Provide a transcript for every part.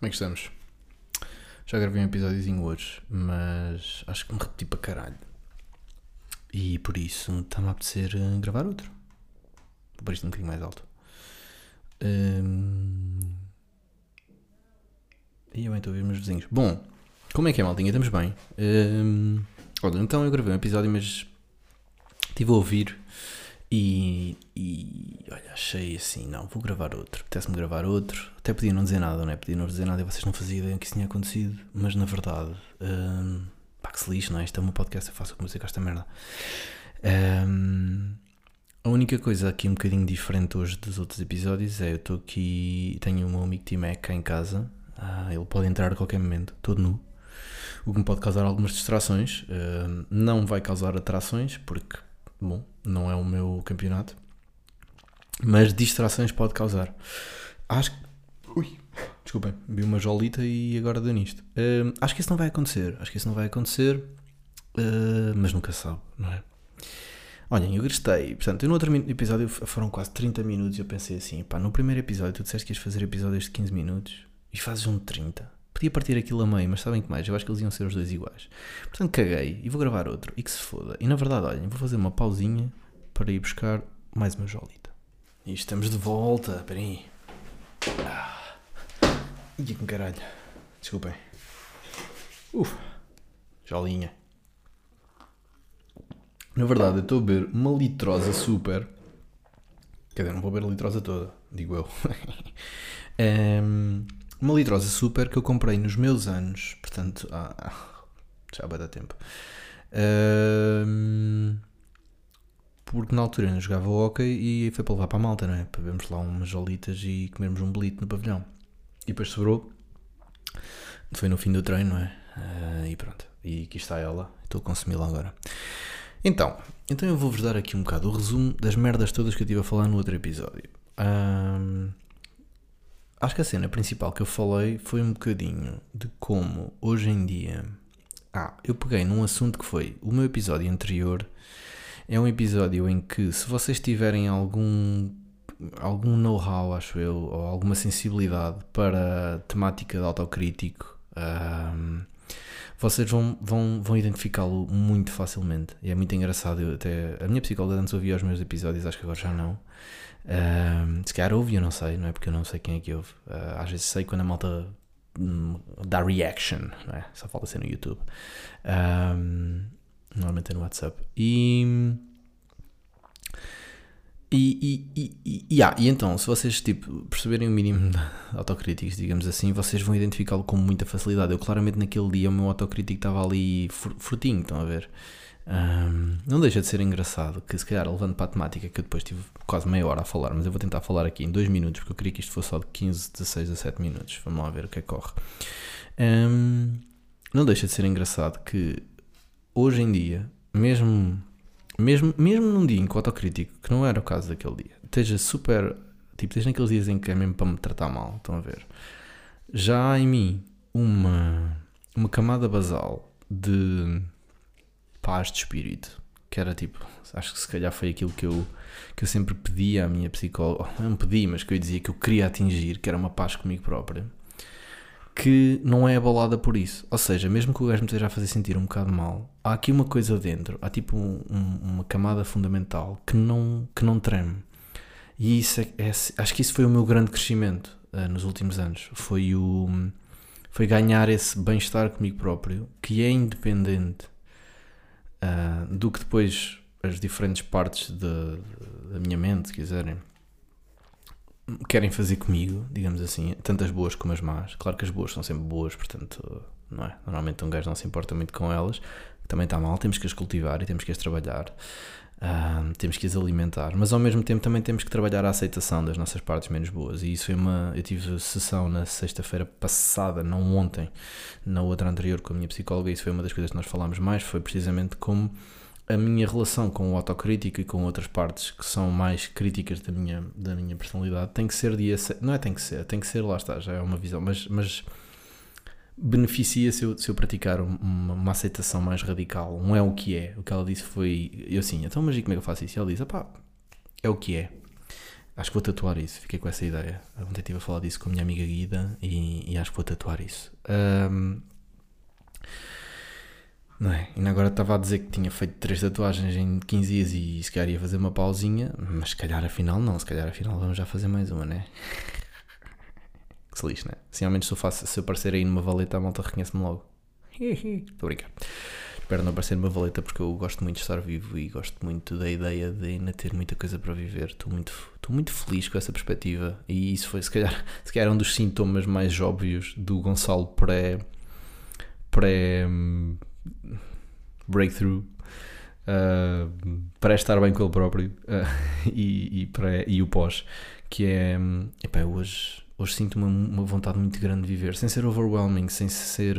Como é que estamos? Já gravei um episódiozinho hoje, mas acho que me repeti para caralho. E por isso está-me a apetecer eh, gravar outro. Vou pôr isto um bocadinho mais alto. Hum... E eu bem estou a ver meus vizinhos. Bom, como é que é, maldinha? Estamos bem. Hum... Olha, então eu gravei um episódio, mas estive a ouvir e, e olha, achei assim, não, vou gravar outro. Apetece-me gravar outro. Até podia não dizer nada, não é? Podia não dizer nada e vocês não faziam ideia que isso tinha acontecido. Mas na verdade, hum, pá, que se lixe, não é? Isto é uma podcast, eu faço com música esta merda. Hum, a única coisa aqui um bocadinho diferente hoje dos outros episódios é eu estou aqui, tenho o meu amigo T-Mac cá em casa. Ah, ele pode entrar a qualquer momento, todo nu. O que me pode causar algumas distrações. Hum, não vai causar atrações, porque bom, não é o meu campeonato, mas distrações pode causar. Acho que. Ui, desculpem, vi uma jolita e agora deu nisto. Uh, acho que isso não vai acontecer, acho que isso não vai acontecer, uh, mas nunca sabe, não é? Olhem, eu gostei. Portanto, eu no outro episódio foram quase 30 minutos e eu pensei assim: pá, no primeiro episódio tu disseste que ias fazer episódios de 15 minutos e fazes um de 30. Podia partir aquilo a meio, mas sabem que mais? Eu acho que eles iam ser os dois iguais. Portanto, caguei e vou gravar outro. E que se foda. E na verdade, olhem, vou fazer uma pausinha para ir buscar mais uma jolita. E estamos de volta. Espera aí. Ah. Ih, que caralho. Desculpem. Uf. Jolinha. Na verdade, eu estou a beber uma litrosa super. Quer dizer, não vou beber a litrosa toda, digo eu. um, uma litrosa super que eu comprei nos meus anos, portanto, ah, já vai dar tempo. Porque na altura eu jogava hockey e foi para levar para a malta, não é? Para vermos lá umas jolitas e comermos um belito no pavilhão. E depois sobrou. Foi no fim do treino, não é? Uh, e pronto. E aqui está ela. Estou a consumi-la agora. Então, então eu vou-vos dar aqui um bocado o resumo das merdas todas que eu estive a falar no outro episódio. Um, Acho que a cena principal que eu falei foi um bocadinho de como hoje em dia. Ah, eu peguei num assunto que foi o meu episódio anterior. É um episódio em que, se vocês tiverem algum algum know-how, acho eu, ou alguma sensibilidade para temática de autocrítico, um, vocês vão, vão, vão identificá-lo muito facilmente. E é muito engraçado. Eu até, a minha psicóloga antes ouvia os meus episódios, acho que agora já não. Uh, se calhar ouve, eu não sei, não é? Porque eu não sei quem é que ouve. Uh, às vezes sei quando a malta hum, dá reaction, não é? Só falta ser no YouTube. Um, normalmente é no WhatsApp. E. E, e, e, e, ah, e então, se vocês tipo, perceberem o mínimo autocríticos, digamos assim, vocês vão identificá-lo com muita facilidade. Eu claramente naquele dia o meu autocrítico estava ali frutinho, estão a ver? Um, não deixa de ser engraçado que, se calhar, levando para a temática, que eu depois tive quase meia hora a falar, mas eu vou tentar falar aqui em dois minutos, porque eu queria que isto fosse só de 15, 16 a 7 minutos. Vamos lá ver o que é que corre. Um, não deixa de ser engraçado que, hoje em dia, mesmo, mesmo, mesmo num dia em que o autocrítico, que não era o caso daquele dia, esteja super. Tipo, esteja naqueles dias em que é mesmo para me tratar mal, estão a ver? Já há em mim uma, uma camada basal de paz de espírito. Que era tipo, acho que se calhar foi aquilo que eu, que eu sempre pedi à minha psicóloga, não pedi, mas que eu dizia que eu queria atingir, que era uma paz comigo própria, que não é abalada por isso. Ou seja, mesmo que o gajo me esteja a fazer sentir um bocado mal, há aqui uma coisa dentro, há tipo um, uma camada fundamental que não, que não treme. E isso é, é, acho que isso foi o meu grande crescimento uh, nos últimos anos. Foi o foi ganhar esse bem-estar comigo próprio, que é independente uh, do que depois as diferentes partes da minha mente, se quiserem, querem fazer comigo, digamos assim, tanto as boas como as más. Claro que as boas são sempre boas, portanto, não é? Normalmente um gajo não se importa muito com elas, também está mal, temos que as cultivar e temos que as trabalhar. Uh, temos que as alimentar, mas ao mesmo tempo também temos que trabalhar a aceitação das nossas partes menos boas. E isso foi uma. Eu tive sessão na sexta-feira passada, não ontem, na outra anterior com a minha psicóloga, e isso foi uma das coisas que nós falámos mais. Foi precisamente como a minha relação com o autocrítico e com outras partes que são mais críticas da minha, da minha personalidade tem que ser de. Não é tem que ser, tem que ser, lá está, já é uma visão, mas. mas beneficia se eu, se eu praticar uma, uma, aceitação mais radical. Um é o que é. O que ela disse foi. Eu assim, então, mas como é que eu faço isso? E ela disse: pá, é o que é. Acho que vou tatuar isso, fiquei com essa ideia. Ontem estive a falar disso com a minha amiga Guida e, e acho que vou tatuar isso. Um, não é? Ainda agora estava a dizer que tinha feito três tatuagens em 15 dias e se calhar ia fazer uma pausinha, mas se calhar afinal não, se calhar afinal vamos já fazer mais uma, né? Que se lixe, né? Se ao menos se eu, faço, se eu aparecer aí numa valeta a malta reconhece-me logo. Estou a brincar. Espero não aparecer numa valeta porque eu gosto muito de estar vivo e gosto muito da ideia de ainda ter muita coisa para viver. Estou muito, estou muito feliz com essa perspectiva e isso foi se calhar, se calhar um dos sintomas mais óbvios do Gonçalo pré pré hum, breakthrough uh, para estar bem com ele próprio uh, e, e, para, e o pós que é epá, hoje hoje sinto uma, uma vontade muito grande de viver, sem ser overwhelming, sem ser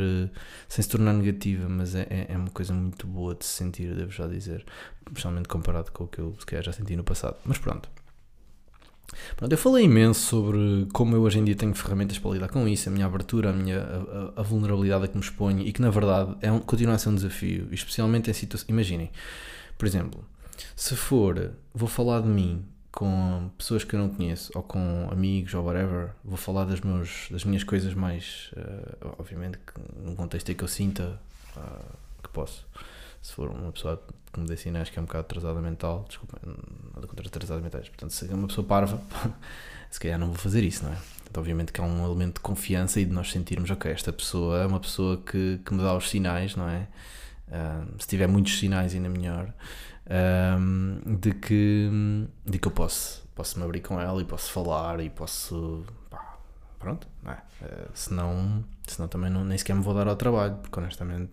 sem se tornar negativa, mas é, é, é uma coisa muito boa de se sentir, devo já dizer, especialmente comparado com o que eu se calhar já senti no passado. Mas pronto. Pronto, eu falei imenso sobre como eu hoje em dia tenho ferramentas para lidar com isso, a minha abertura, a minha a, a vulnerabilidade a que me exponho e que na verdade é um, continua a ser um desafio, especialmente em situações. Imaginem, por exemplo, se for, vou falar de mim com pessoas que eu não conheço, ou com amigos, ou whatever, vou falar das, meus, das minhas coisas mais, uh, obviamente, num contexto em que eu sinta uh, que posso. Se for uma pessoa que me dê sinais que é um bocado atrasada mental, desculpa, nada contra atrasadas mentais, portanto, se é uma pessoa parva, se calhar não vou fazer isso, não é? Portanto, obviamente que há um elemento de confiança e de nós sentirmos, ok, esta pessoa é uma pessoa que, que me dá os sinais, não é? Uh, se tiver muitos sinais, ainda melhor um, de, que, de que eu posso, posso me abrir com ela e posso falar e posso. Pá, pronto, não é? Uh, senão, senão também não, nem sequer me vou dar ao trabalho, porque honestamente.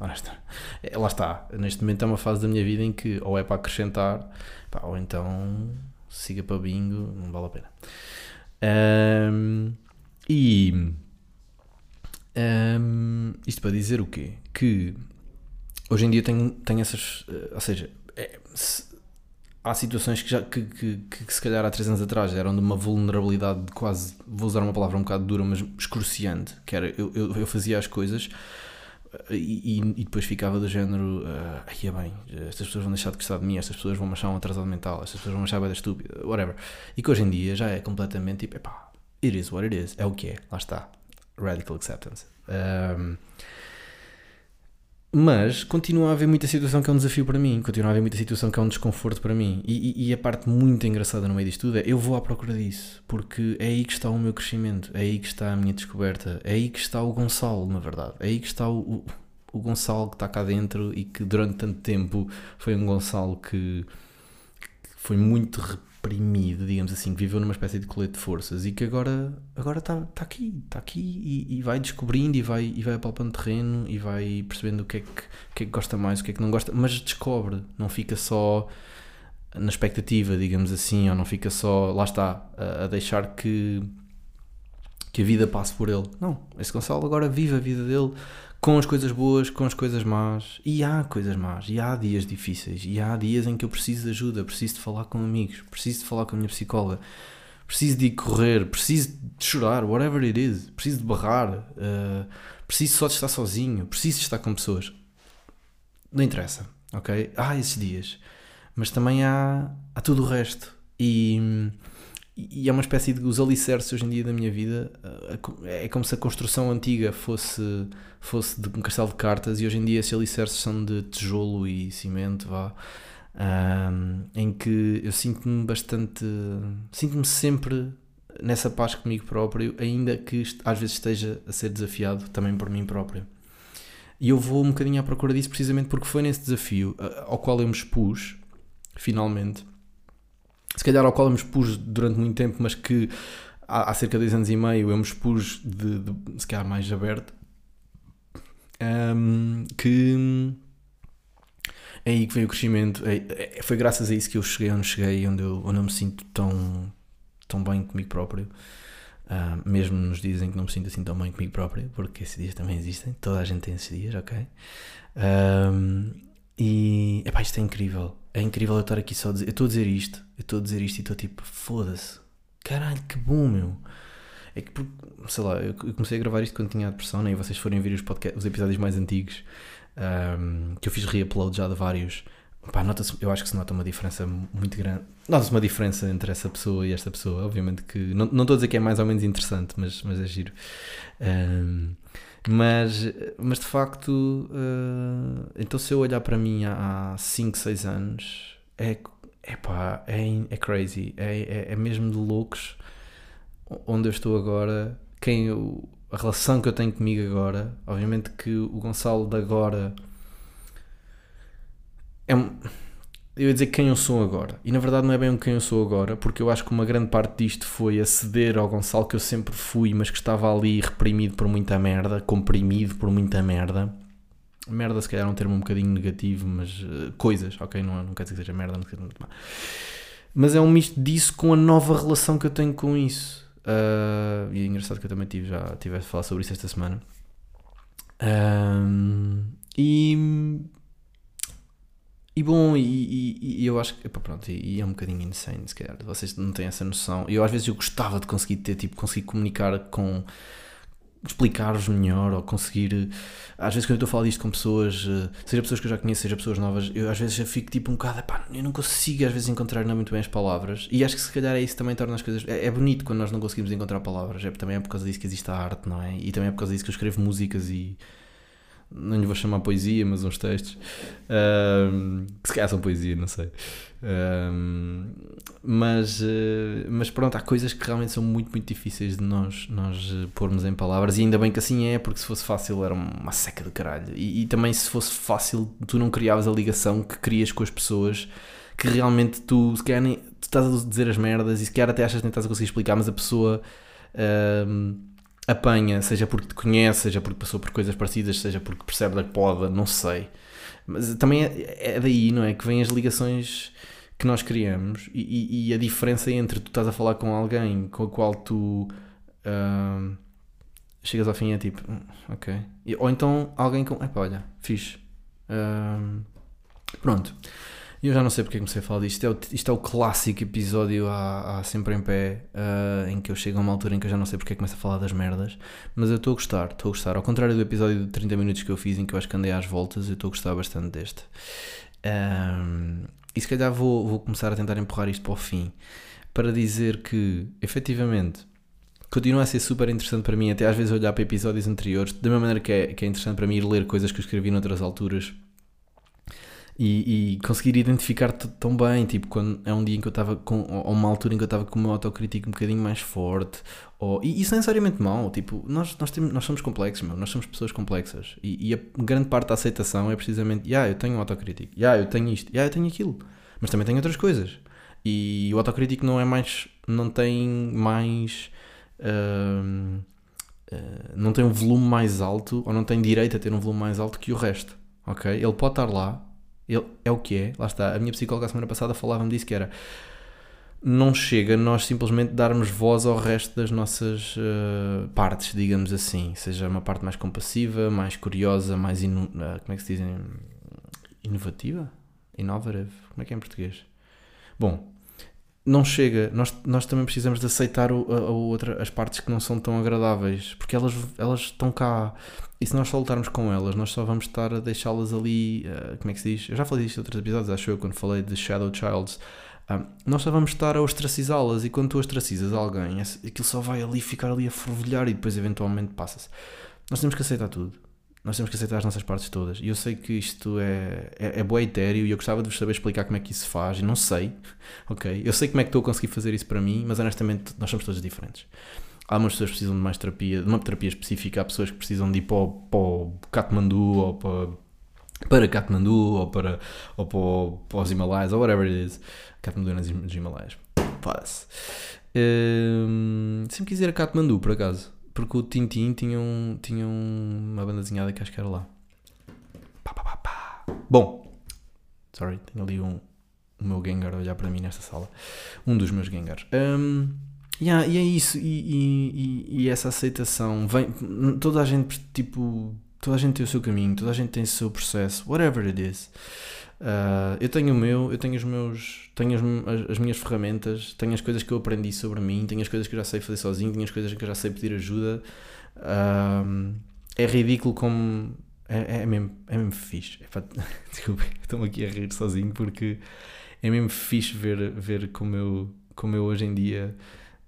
Honestamente é, lá está, neste momento é uma fase da minha vida em que ou é para acrescentar pá, ou então siga para bingo, não vale a pena. Um, e um, isto para dizer o quê? Que hoje em dia tenho, tenho essas. Eh, ou seja, é, se, há situações que, já, que, que, que, se calhar há 3 anos atrás eram de uma vulnerabilidade de quase. Vou usar uma palavra um bocado dura, mas excruciante. Que era, eu, eu, eu fazia as coisas. E, e, depois ficava do género, uh, bem, estas pessoas vão deixar de gostar de mim, estas pessoas vão me achar um atrasado mental, estas pessoas vão me achar bem estúpida, whatever. E que hoje em dia já é completamente tipo, epá, it is what it is, é o que é, lá está. Radical acceptance. Um, mas continua a haver muita situação que é um desafio para mim, continua a haver muita situação que é um desconforto para mim. E, e, e, a parte muito engraçada no meio disto tudo é eu vou à procura disso, porque é aí que está o meu crescimento, é aí que está a minha descoberta, é aí que está o Gonçalo, na verdade. É aí que está o, o, o Gonçalo que está cá dentro e que durante tanto tempo foi um Gonçalo que, que foi muito oprimido, digamos assim, que viveu numa espécie de colete de forças e que agora agora está tá aqui, está aqui e, e, vai descobrindo e vai, e vai apalpando terreno e vai percebendo o que, é que, o que é que gosta mais, o que é que não gosta, mas descobre, não fica só na expectativa, digamos assim, ou não fica só, lá está, a, a deixar que, que a vida passe por ele. Não, esse Gonçalo agora vive a vida dele com as coisas boas, com as coisas más, e há coisas más, e há dias difíceis, e há dias em que eu preciso de ajuda, preciso de falar com amigos, preciso de falar com a minha psicóloga, preciso de ir correr, preciso de chorar, whatever it is, preciso de barrar, uh, preciso só de estar sozinho, preciso de estar com pessoas. Não interessa, ok? Há esses dias, mas também há, há tudo o resto, e e é uma espécie de os alicerces hoje em dia da minha vida. Eh, é como se a construção antiga fosse fosse de um castelo de cartas e hoje em dia esses alicerces são de tijolo e cimento vá. Um, em que eu sinto-me bastante sinto-me sempre nessa paz comigo próprio ainda que às vezes esteja a ser desafiado também por mim próprio. E eu vou um bocadinho à procura disso precisamente porque foi nesse desafio eh, ao qual eu me expus finalmente se calhar ao qual eu me expus durante muito tempo, mas que há, há cerca de 10 anos e meio eu me expus de, de se calhar mais aberto, um, que é aí que veio o crescimento. É, é, foi graças a isso que eu cheguei onde cheguei, onde eu, onde eu me sinto tão, tão bem comigo próprio. Uh, mesmo nos dizem que não me sinto assim tão bem comigo próprio, porque esses dias também existem, toda a gente tem esses dias, ok? Um, e epá, isto é incrível. É incrível eu estar aqui só a dizer. Eu estou a dizer isto, eu estou a dizer isto e estou tipo, foda-se. Caralho, que bom, meu. É que, sei lá, eu comecei a gravar isto quando tinha a depressão, né? e vocês forem ver os, podcast, os episódios mais antigos, um, que eu fiz re-upload já de vários. Pá, nota eu acho que se nota uma diferença muito grande. Nota-se uma diferença entre essa pessoa e esta pessoa. Obviamente que. Não, não estou a dizer que é mais ou menos interessante, mas, mas é giro. Um, mas, mas de facto, uh, então se eu olhar para mim há 5, 6 anos, é, é pá, é, é crazy. É, é, é mesmo de loucos onde eu estou agora. Quem eu, a relação que eu tenho comigo agora. Obviamente que o Gonçalo de agora é um, eu ia dizer quem eu sou agora. E na verdade não é bem um quem eu sou agora, porque eu acho que uma grande parte disto foi aceder ao Gonçalo que eu sempre fui, mas que estava ali reprimido por muita merda, comprimido por muita merda. Merda, se calhar é um termo um bocadinho negativo, mas uh, coisas, ok? Não, não quer dizer que seja merda, muito. Mas é um misto disso com a nova relação que eu tenho com isso. Uh, e é engraçado que eu também tive, já tive a falar sobre isso esta semana. Uh, e e bom, e, e, e, eu acho que, pronto, e, é um bocadinho insane, se calhar, vocês não têm essa noção. Eu às vezes eu gostava de conseguir ter, tipo, conseguir comunicar com, explicar-vos melhor, ou conseguir, às vezes quando eu estou a falar disto com pessoas, eh, seja pessoas que eu já conheço, seja pessoas novas, eu às vezes já fico tipo um bocado, pá, eu não consigo às vezes encontrar não muito bem as palavras, e acho que se calhar é isso também torna as coisas, é, é bonito quando nós não conseguimos encontrar palavras, é, também é por causa disso que existe a arte, não é? E também é por causa disso que eu escrevo músicas e não lhe vou chamar poesia, mas uns textos, um, que se calhar são poesia, não sei. Um, mas, uh, mas pronto, há coisas que realmente são muito, muito difíceis de nós, nós pormos em palavras, e ainda bem que assim é, porque se fosse fácil era uma seca de caralho. E, e também se fosse fácil, tu não criavas a ligação que crias com as pessoas que realmente tu, se calhar, nem, tu estás a dizer as merdas e se calhar até achas que nem estás a conseguir explicar, mas a pessoa. Um, apanha, seja porque te conhece, seja porque passou por coisas parecidas, seja porque percebe da poda, não sei. Mas também é, é daí, não é? Que vêm as ligações que nós criamos e, e, e, a diferença entre tu estás a falar com alguém com o qual tu uh, chegas ao fim é tipo, hum, ok. Ou então alguém com, epá, olha, fixe. Uh, pronto. E eu já não sei porque comecei a falar disto. Isto é o, isto é o clássico episódio há, sempre em pé, uh, em que eu chego a uma altura em que eu já não sei porque começo a falar das merdas. Mas eu estou a gostar, estou a gostar. Ao contrário do episódio de 30 minutos que eu fiz, em que eu acho que andei às voltas, eu estou a gostar bastante deste. Um, e se calhar vou, vou começar a tentar empurrar isto para o fim, para dizer que, efetivamente, continua a ser super interessante para mim, até às vezes olhar para episódios anteriores, da mesma maneira que é, que é interessante para mim ir ler coisas que eu escrevi noutras alturas e, e, conseguir identificar tão bem, tipo, quando é um dia em que eu estava com, ou uma altura em que eu estava com meu autocrítico um bocadinho mais forte, ou, e isso é necessariamente mau, tipo, nós, nós, temos, nós somos complexos, meu, nós somos pessoas complexas, e, e a grande parte da aceitação é precisamente, yeah, eu tenho autocrítico, yeah, eu tenho isto, yeah, eu tenho aquilo, mas também tenho outras coisas, e o autocrítico não é mais, não tem mais... Uh, uh, não tem um volume mais alto ou não tem direito a ter um volume mais alto que o resto, ok? Ele pode estar lá, ele é o que é, lá está. A minha psicóloga a semana passada falava-me disso que era não chega nós simplesmente darmos voz ao resto das nossas uh, partes, digamos assim, seja uma parte mais compassiva, mais curiosa, mais ino uh, como é que se diz? inovativa, innovative, como é que é em português? Bom, não chega, nós, nós também precisamos de aceitar o, a, a outra, as partes que não são tão agradáveis, porque elas, elas estão cá e se nós só lutarmos com elas, nós só vamos estar a deixá-las ali. Uh, como é que se diz? Eu já falei disto em outros episódios, acho eu, quando falei de Shadow Childs. Uh, nós só vamos estar a ostracizá-las e quando tu ostracizas alguém, aquilo só vai ali ficar ali a fervilhar e depois eventualmente passa-se. Nós temos que aceitar tudo. Nós temos que aceitar as nossas partes todas. E eu sei que isto é, é, é boa etéreo e eu gostava de vos saber explicar como é que isso se faz. E não sei, ok? Eu sei como é que estou a conseguir fazer isso para mim, mas honestamente nós somos todos diferentes. Algumas pessoas precisam de mais terapia, de uma terapia específica. Há pessoas que precisam de ir para o, para o ou para, para ou para, ou para, para os Himalaias ou whatever it is. Katmandu é nos Himalaias. Foda-se. Um, sempre quis ir a Katmandu, por acaso. Porque o Tintin tinha, um, tinha uma banda desenhada que acho que era lá. Pá, pá, pá, pá. Bom, sorry, tenho ali um, o meu Gengar a olhar para mim nesta sala. Um dos meus Gengars. Um, Yeah, e é isso, e, e, e, essa aceitação vem. Toda a gente, tipo, toda a gente tem o seu caminho, toda a gente tem o seu processo, whatever it is. Uh, eu tenho o meu, eu tenho os meus, tenho as, as, minhas ferramentas, tenho as coisas que eu aprendi sobre mim, tenho as coisas que eu já sei fazer sozinho, tenho as coisas que eu já sei pedir ajuda. Uh, é ridículo como É, é, mesmo, é mesmo fixe. É, desculpa, estou-me aqui a rir sozinho porque é mesmo fixe ver, ver como, eu, como eu hoje em dia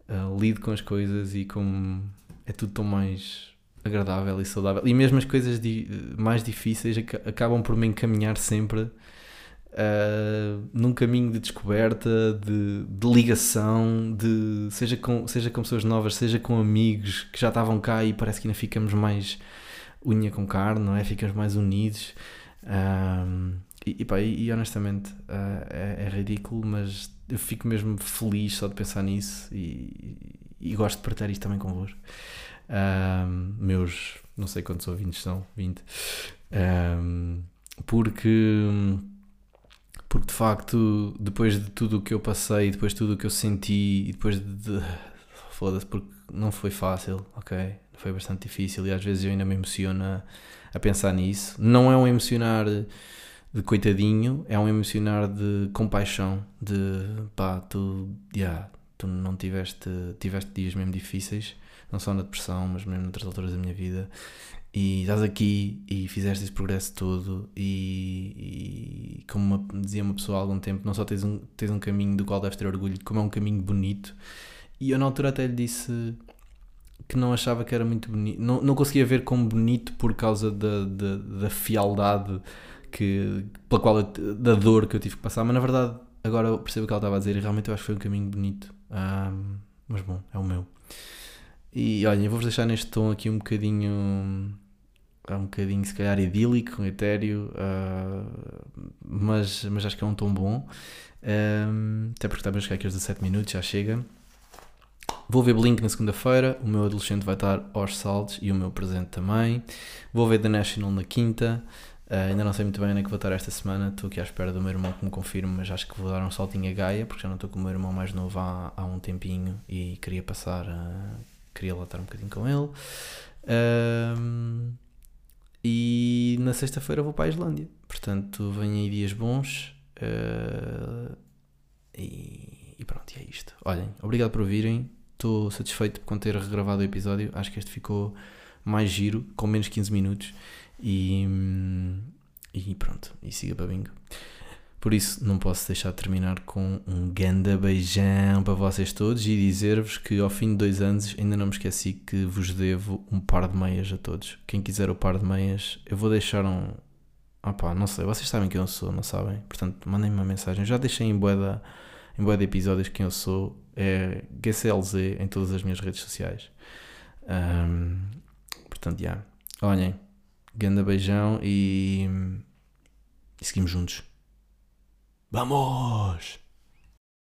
uh, lido com as coisas e como é tudo tão mais agradável e saudável. E mesmo as coisas di mais difíceis ac acabam por me encaminhar sempre uh, num caminho de descoberta, de, de, ligação, de seja com, seja com pessoas novas, seja com amigos que já estavam cá e parece que ainda ficamos mais unha com carne, não é? Ficamos mais unidos. Um, e, e, pá, e, e honestamente uh, é, é, ridículo, mas eu fico mesmo feliz só de pensar nisso e, e gosto de partilhar isto também convosco. Um, meus, não sei quantos ouvintes são, 20. Um, porque, porque de facto, depois de tudo o que eu passei, depois de tudo o que eu senti, e depois de. de Foda-se, porque não foi fácil, ok? Foi bastante difícil e às vezes eu ainda me emociono a, a pensar nisso. Não é um emocionar de coitadinho, é um emocionar de compaixão, de pá, tu, yeah, tu não tiveste, tiveste dias mesmo difíceis não só na depressão, mas mesmo noutras alturas da minha vida. E estás aqui e fizeste esse progresso todo, e, e como uma, dizia uma pessoa há algum tempo, não só tens um, tens um caminho do qual deves ter orgulho, como é um caminho bonito. E eu na altura até lhe disse que não achava que era muito bonito, não, não conseguia ver como bonito por causa da, da, da fialdade que, pela qual eu, da dor que eu tive que passar, mas na verdade agora eu percebo o que ela estava a dizer e realmente eu acho que foi um caminho bonito. Um, mas bom, é o meu. E olhem, vou-vos deixar neste tom aqui um bocadinho. Um bocadinho, se calhar, idílico, etéreo, uh, mas, mas acho que é um tom bom. Um, até porque estamos a chegar aqui aos 17 minutos, já chega. Vou ver Blink na segunda-feira, o meu adolescente vai estar aos saltos e o meu presente também. Vou ver The National na quinta. Uh, ainda não sei muito bem onde é que vou estar esta semana. Estou aqui à espera do meu irmão que me confirme, mas acho que vou dar um saltinho a Gaia, porque já não estou com o meu irmão mais novo há, há um tempinho e queria passar. Uh, queria lá estar um bocadinho com ele. E na sexta-feira vou para a Islândia. Portanto, vêm aí dias bons. Uh, e, e, pronto, é isto. Olhem, obrigado por ouvirem. Estou satisfeito por ter regravado o episódio. Acho que este ficou mais giro, com menos 15 minutos. E, e pronto, e siga para bingo. Por isso, não posso deixar de terminar com um ganda beijão para vocês todos e dizer-vos que ao fim de dois anos ainda não me esqueci que vos devo um par de meias a todos. Quem quiser o par de meias, eu vou deixar um. Ah pá, não sei, vocês sabem quem eu sou, não sabem? Portanto, mandem-me uma mensagem. Já deixei em boeda, em boeda episódios quem eu sou. É GCLZ em todas as minhas redes sociais. Um, portanto, já. Yeah. Olhem, ganda beijão e, e seguimos juntos. ¡Vamos!